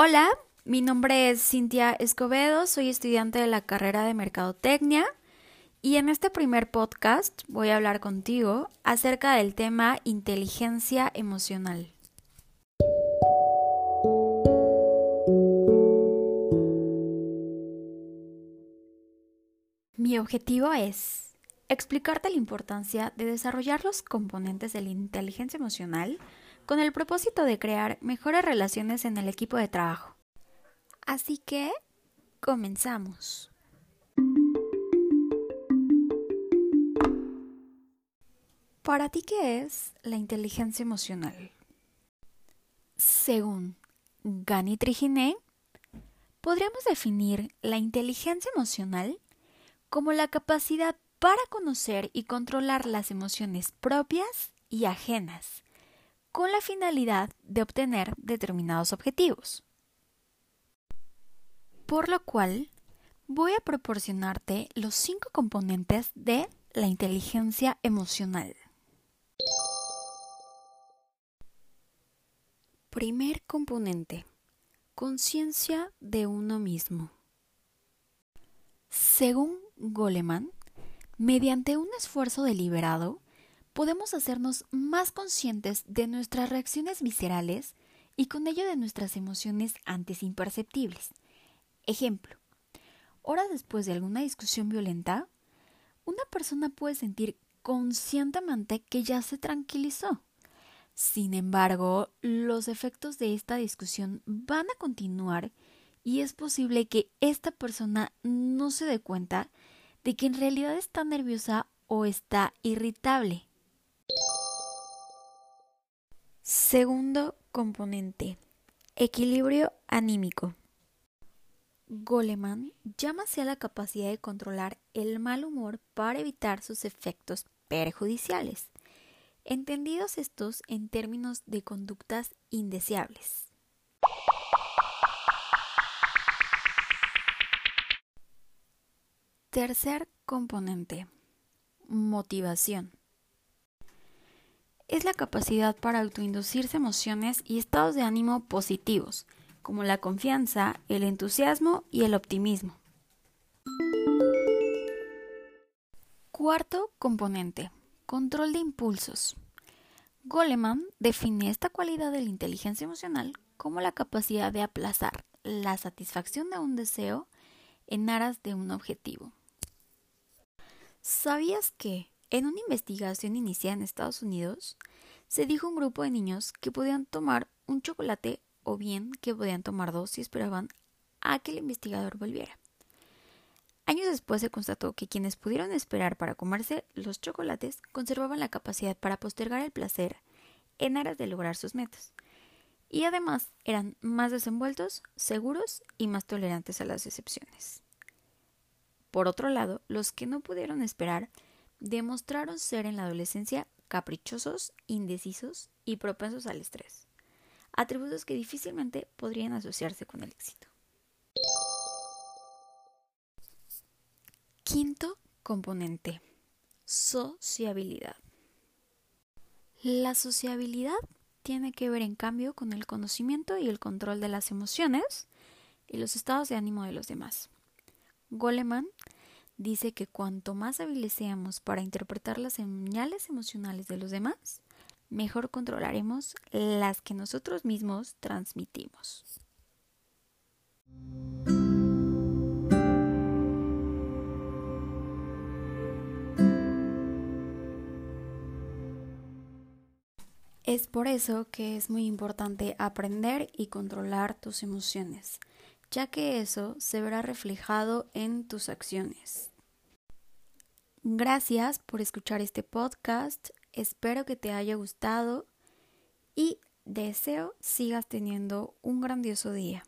Hola, mi nombre es Cintia Escobedo, soy estudiante de la carrera de Mercadotecnia y en este primer podcast voy a hablar contigo acerca del tema inteligencia emocional. Mi objetivo es explicarte la importancia de desarrollar los componentes de la inteligencia emocional con el propósito de crear mejores relaciones en el equipo de trabajo. Así que, comenzamos. ¿Para ti qué es la inteligencia emocional? Según Gani Triginé, podríamos definir la inteligencia emocional como la capacidad para conocer y controlar las emociones propias y ajenas con la finalidad de obtener determinados objetivos. Por lo cual, voy a proporcionarte los cinco componentes de la inteligencia emocional. Primer componente. Conciencia de uno mismo. Según Goleman, mediante un esfuerzo deliberado, podemos hacernos más conscientes de nuestras reacciones viscerales y con ello de nuestras emociones antes imperceptibles. Ejemplo, horas después de alguna discusión violenta, una persona puede sentir conscientemente que ya se tranquilizó. Sin embargo, los efectos de esta discusión van a continuar y es posible que esta persona no se dé cuenta de que en realidad está nerviosa o está irritable. Segundo componente. Equilibrio anímico. Goleman llama a la capacidad de controlar el mal humor para evitar sus efectos perjudiciales, entendidos estos en términos de conductas indeseables. Tercer componente. Motivación es la capacidad para autoinducirse emociones y estados de ánimo positivos, como la confianza, el entusiasmo y el optimismo. Cuarto componente, control de impulsos. Goleman define esta cualidad de la inteligencia emocional como la capacidad de aplazar la satisfacción de un deseo en aras de un objetivo. ¿Sabías que en una investigación iniciada en Estados Unidos, se dijo a un grupo de niños que podían tomar un chocolate o bien que podían tomar dos si esperaban a que el investigador volviera. Años después se constató que quienes pudieron esperar para comerse los chocolates conservaban la capacidad para postergar el placer en aras de lograr sus metas. Y además eran más desenvueltos, seguros y más tolerantes a las decepciones. Por otro lado, los que no pudieron esperar demostraron ser en la adolescencia caprichosos, indecisos y propensos al estrés, atributos que difícilmente podrían asociarse con el éxito. Quinto componente, sociabilidad. La sociabilidad tiene que ver en cambio con el conocimiento y el control de las emociones y los estados de ánimo de los demás. Goleman dice que cuanto más hábiles seamos para interpretar las señales emocionales de los demás, mejor controlaremos las que nosotros mismos transmitimos. Es por eso que es muy importante aprender y controlar tus emociones ya que eso se verá reflejado en tus acciones. Gracias por escuchar este podcast, espero que te haya gustado y deseo sigas teniendo un grandioso día.